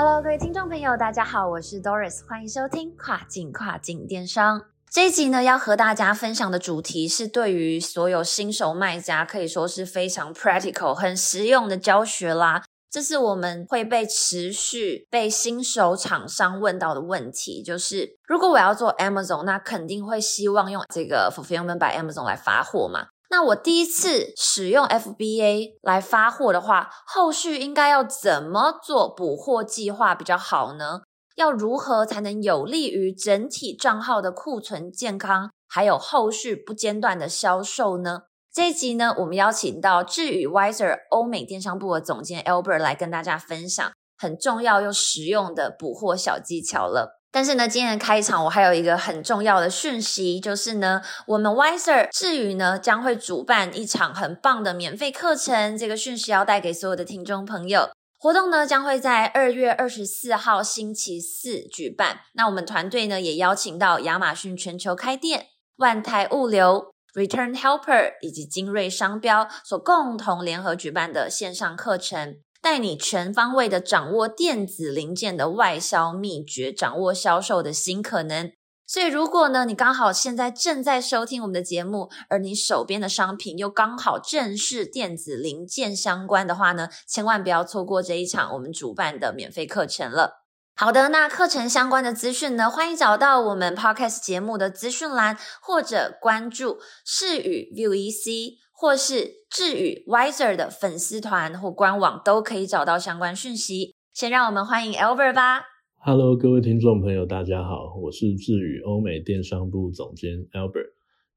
Hello，各位听众朋友，大家好，我是 Doris，欢迎收听跨境跨境电商。这一集呢，要和大家分享的主题是对于所有新手卖家可以说是非常 practical、很实用的教学啦。这是我们会被持续被新手厂商问到的问题，就是如果我要做 Amazon，那肯定会希望用这个 Fulfillment by Amazon 来发货嘛。那我第一次使用 FBA 来发货的话，后续应该要怎么做补货计划比较好呢？要如何才能有利于整体账号的库存健康，还有后续不间断的销售呢？这一集呢，我们邀请到智宇 Wiser 欧美电商部的总监 Albert 来跟大家分享很重要又实用的补货小技巧了。但是呢，今天的开场我还有一个很重要的讯息，就是呢，我们 Wiser 智宇呢将会主办一场很棒的免费课程。这个讯息要带给所有的听众朋友。活动呢将会在二月二十四号星期四举办。那我们团队呢也邀请到亚马逊全球开店、万泰物流、Return Helper 以及精锐商标所共同联合举办的线上课程。带你全方位的掌握电子零件的外销秘诀，掌握销售的新可能。所以，如果呢，你刚好现在正在收听我们的节目，而你手边的商品又刚好正是电子零件相关的话呢，千万不要错过这一场我们主办的免费课程了。好的，那课程相关的资讯呢，欢迎找到我们 Podcast 节目的资讯栏，或者关注视宇 View EC。或是智宇 Wiser 的粉丝团或官网都可以找到相关讯息。先让我们欢迎 Albert 吧。Hello，各位听众朋友，大家好，我是智宇欧美电商部总监 Albert。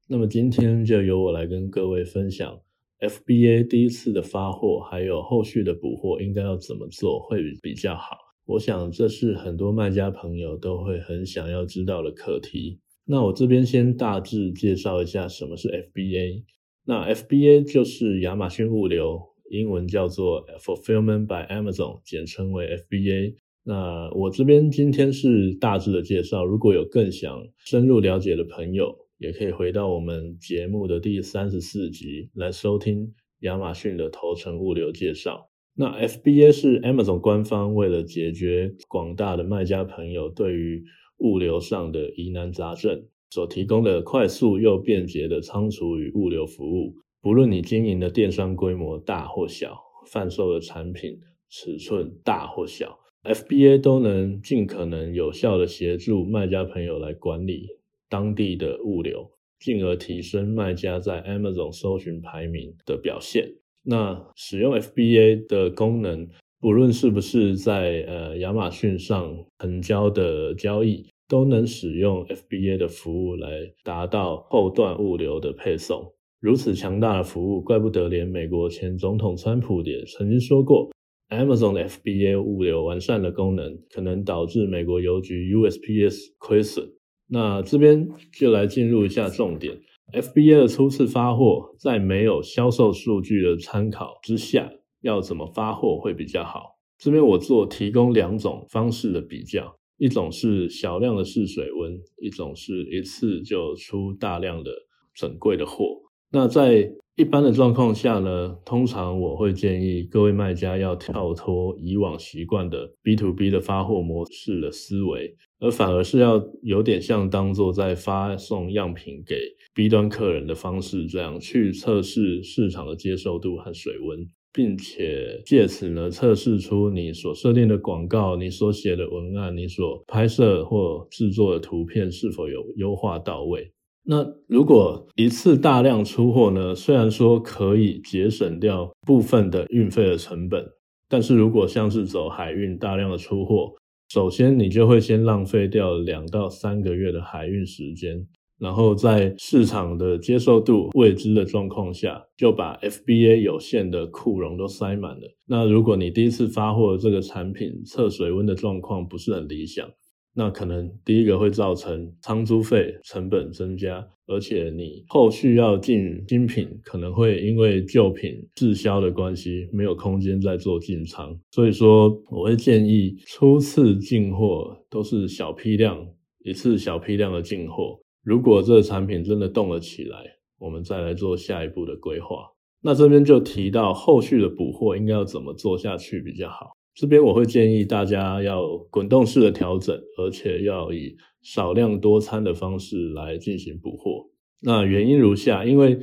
那么今天就由我来跟各位分享 FBA 第一次的发货，还有后续的补货应该要怎么做会比较好。我想这是很多卖家朋友都会很想要知道的课题。那我这边先大致介绍一下什么是 FBA。那 FBA 就是亚马逊物流，英文叫做 Fulfillment by Amazon，简称为 FBA。那我这边今天是大致的介绍，如果有更想深入了解的朋友，也可以回到我们节目的第三十四集来收听亚马逊的头程物流介绍。那 FBA 是 Amazon 官方为了解决广大的卖家朋友对于物流上的疑难杂症。所提供的快速又便捷的仓储与物流服务，不论你经营的电商规模大或小，贩售的产品尺寸大或小，FBA 都能尽可能有效的协助卖家朋友来管理当地的物流，进而提升卖家在 Amazon 搜寻排名的表现。那使用 FBA 的功能，不论是不是在呃亚马逊上成交的交易。都能使用 FBA 的服务来达到后段物流的配送。如此强大的服务，怪不得连美国前总统川普也曾经说过，Amazon 的 FBA 物流完善的功能可能导致美国邮局 USPS 亏损。那这边就来进入一下重点，FBA 的初次发货，在没有销售数据的参考之下，要怎么发货会比较好？这边我做提供两种方式的比较。一种是小量的试水温，一种是一次就出大量的整柜的货。那在一般的状况下呢，通常我会建议各位卖家要跳脱以往习惯的 B to B 的发货模式的思维，而反而是要有点像当做在发送样品给 B 端客人的方式，这样去测试市场的接受度和水温。并且借此呢，测试出你所设定的广告、你所写的文案、你所拍摄或制作的图片是否有优化到位。那如果一次大量出货呢？虽然说可以节省掉部分的运费的成本，但是如果像是走海运大量的出货，首先你就会先浪费掉两到三个月的海运时间。然后在市场的接受度未知的状况下，就把 FBA 有限的库容都塞满了。那如果你第一次发货这个产品测水温的状况不是很理想，那可能第一个会造成仓租费成本增加，而且你后续要进新品，可能会因为旧品滞销的关系，没有空间再做进仓。所以说，我会建议初次进货都是小批量，一次小批量的进货。如果这个产品真的动了起来，我们再来做下一步的规划。那这边就提到后续的补货应该要怎么做下去比较好。这边我会建议大家要滚动式的调整，而且要以少量多餐的方式来进行补货。那原因如下：因为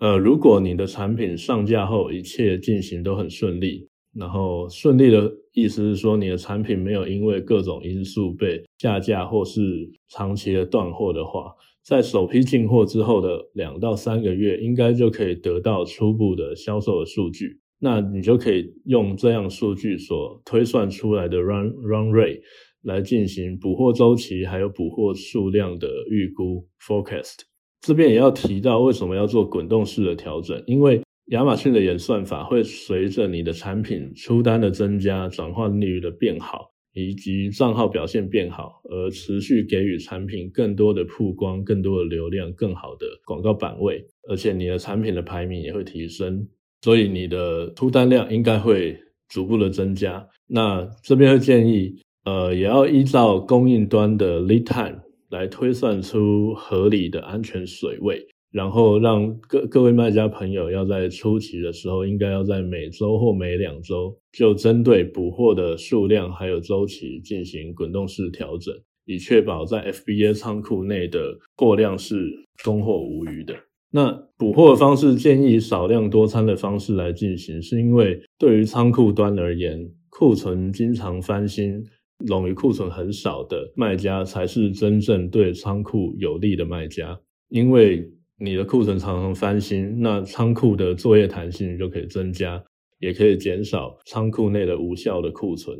呃，如果你的产品上架后一切进行都很顺利，然后顺利的意思是说你的产品没有因为各种因素被下架或是长期的断货的话，在首批进货之后的两到三个月，应该就可以得到初步的销售的数据。那你就可以用这样数据所推算出来的 run run rate 来进行补货周期，还有补货数量的预估 forecast。这边也要提到为什么要做滚动式的调整，因为亚马逊的演算法会随着你的产品出单的增加、转换率的变好，以及账号表现变好，而持续给予产品更多的曝光、更多的流量、更好的广告版位，而且你的产品的排名也会提升。所以你的出单量应该会逐步的增加。那这边会建议，呃，也要依照供应端的 lead time 来推算出合理的安全水位，然后让各各位卖家朋友要在初期的时候，应该要在每周或每两周就针对补货的数量还有周期进行滚动式调整，以确保在 FBA 仓库内的货量是供货无余的。那补货的方式建议少量多餐的方式来进行，是因为对于仓库端而言，库存经常翻新、冗余库存很少的卖家才是真正对仓库有利的卖家。因为你的库存常常翻新，那仓库的作业弹性就可以增加，也可以减少仓库内的无效的库存。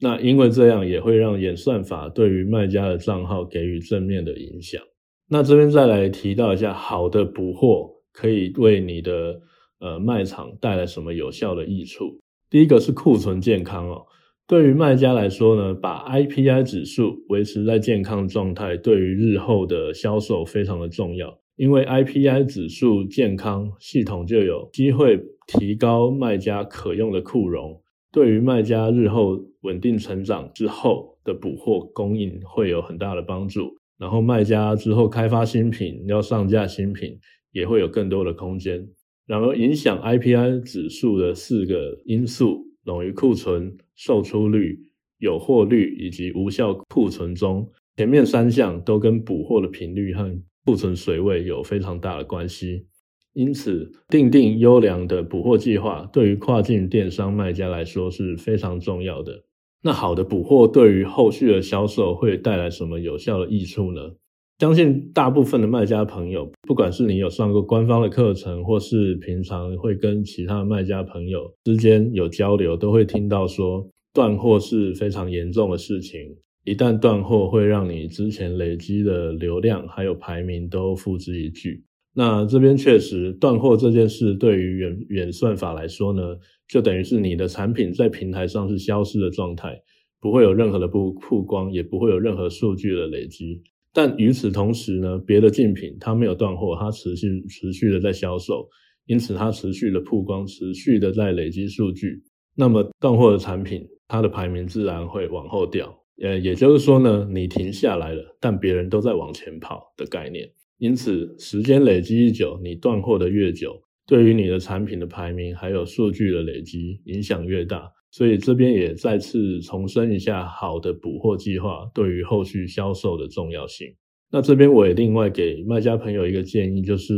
那因为这样也会让演算法对于卖家的账号给予正面的影响。那这边再来提到一下，好的补货可以为你的呃卖场带来什么有效的益处？第一个是库存健康哦。对于卖家来说呢，把 IPI 指数维持在健康状态，对于日后的销售非常的重要。因为 IPI 指数健康，系统就有机会提高卖家可用的库容，对于卖家日后稳定成长之后的补货供应会有很大的帮助。然后卖家之后开发新品，要上架新品，也会有更多的空间。然而，影响 IPI 指数的四个因素——冗余库存、售出率、有货率以及无效库存中，前面三项都跟补货的频率和库存水位有非常大的关系。因此，定定优良的补货计划，对于跨境电商卖家来说是非常重要的。那好的补货对于后续的销售会带来什么有效的益处呢？相信大部分的卖家朋友，不管是你有上过官方的课程，或是平常会跟其他卖家朋友之间有交流，都会听到说断货是非常严重的事情。一旦断货，会让你之前累积的流量还有排名都付之一炬。那这边确实断货这件事，对于远远算法来说呢，就等于是你的产品在平台上是消失的状态，不会有任何的曝曝光，也不会有任何数据的累积。但与此同时呢，别的竞品它没有断货，它持续持续的在销售，因此它持续的曝光，持续的在累积数据。那么断货的产品，它的排名自然会往后掉。呃，也就是说呢，你停下来了，但别人都在往前跑的概念。因此，时间累积越久，你断货的越久，对于你的产品的排名还有数据的累积影响越大。所以这边也再次重申一下，好的补货计划对于后续销售的重要性。那这边我也另外给卖家朋友一个建议，就是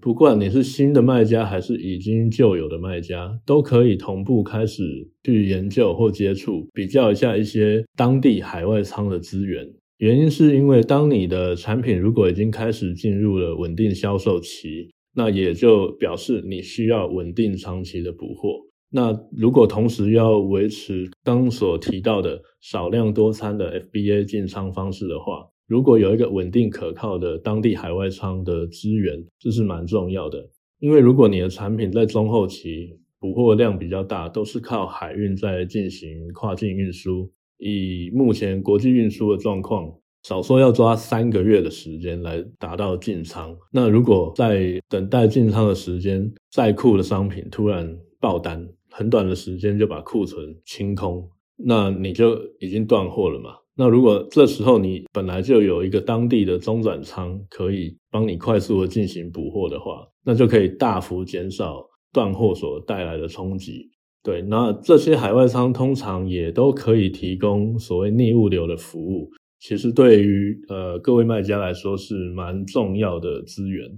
不管你是新的卖家还是已经旧有的卖家，都可以同步开始去研究或接触，比较一下一些当地海外仓的资源。原因是因为，当你的产品如果已经开始进入了稳定销售期，那也就表示你需要稳定长期的补货。那如果同时要维持刚所提到的少量多餐的 FBA 进仓方式的话，如果有一个稳定可靠的当地海外仓的资源，这是蛮重要的。因为如果你的产品在中后期补货量比较大，都是靠海运在进行跨境运输。以目前国际运输的状况，少说要抓三个月的时间来达到进仓。那如果在等待进仓的时间，在库的商品突然爆单，很短的时间就把库存清空，那你就已经断货了嘛？那如果这时候你本来就有一个当地的中转仓可以帮你快速的进行补货的话，那就可以大幅减少断货所带来的冲击。对，那这些海外仓通常也都可以提供所谓逆物流的服务，其实对于呃各位卖家来说是蛮重要的资源。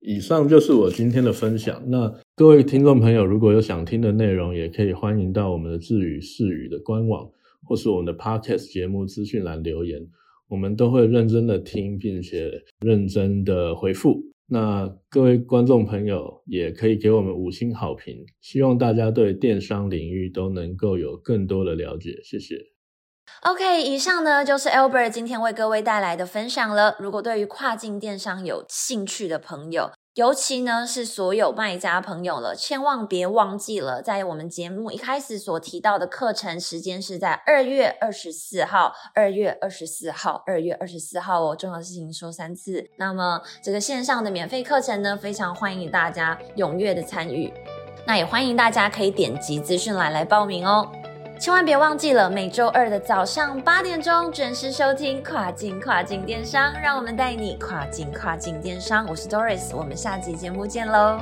以上就是我今天的分享。那各位听众朋友，如果有想听的内容，也可以欢迎到我们的智语视语的官网。或是我们的 Podcast 节目资讯栏留言，我们都会认真的听，并且认真的回复。那各位观众朋友也可以给我们五星好评，希望大家对电商领域都能够有更多的了解。谢谢。OK，以上呢就是 Albert 今天为各位带来的分享了。如果对于跨境电商有兴趣的朋友，尤其呢是所有卖家朋友了，千万别忘记了，在我们节目一开始所提到的课程时间是在二月二十四号，二月二十四号，二月二十四号哦，重要的事情说三次。那么这个线上的免费课程呢，非常欢迎大家踊跃的参与，那也欢迎大家可以点击资讯栏来报名哦。千万别忘记了，每周二的早上八点钟准时收听跨境跨境电商，让我们带你跨境跨境电商。我是 Doris，我们下期节目见喽。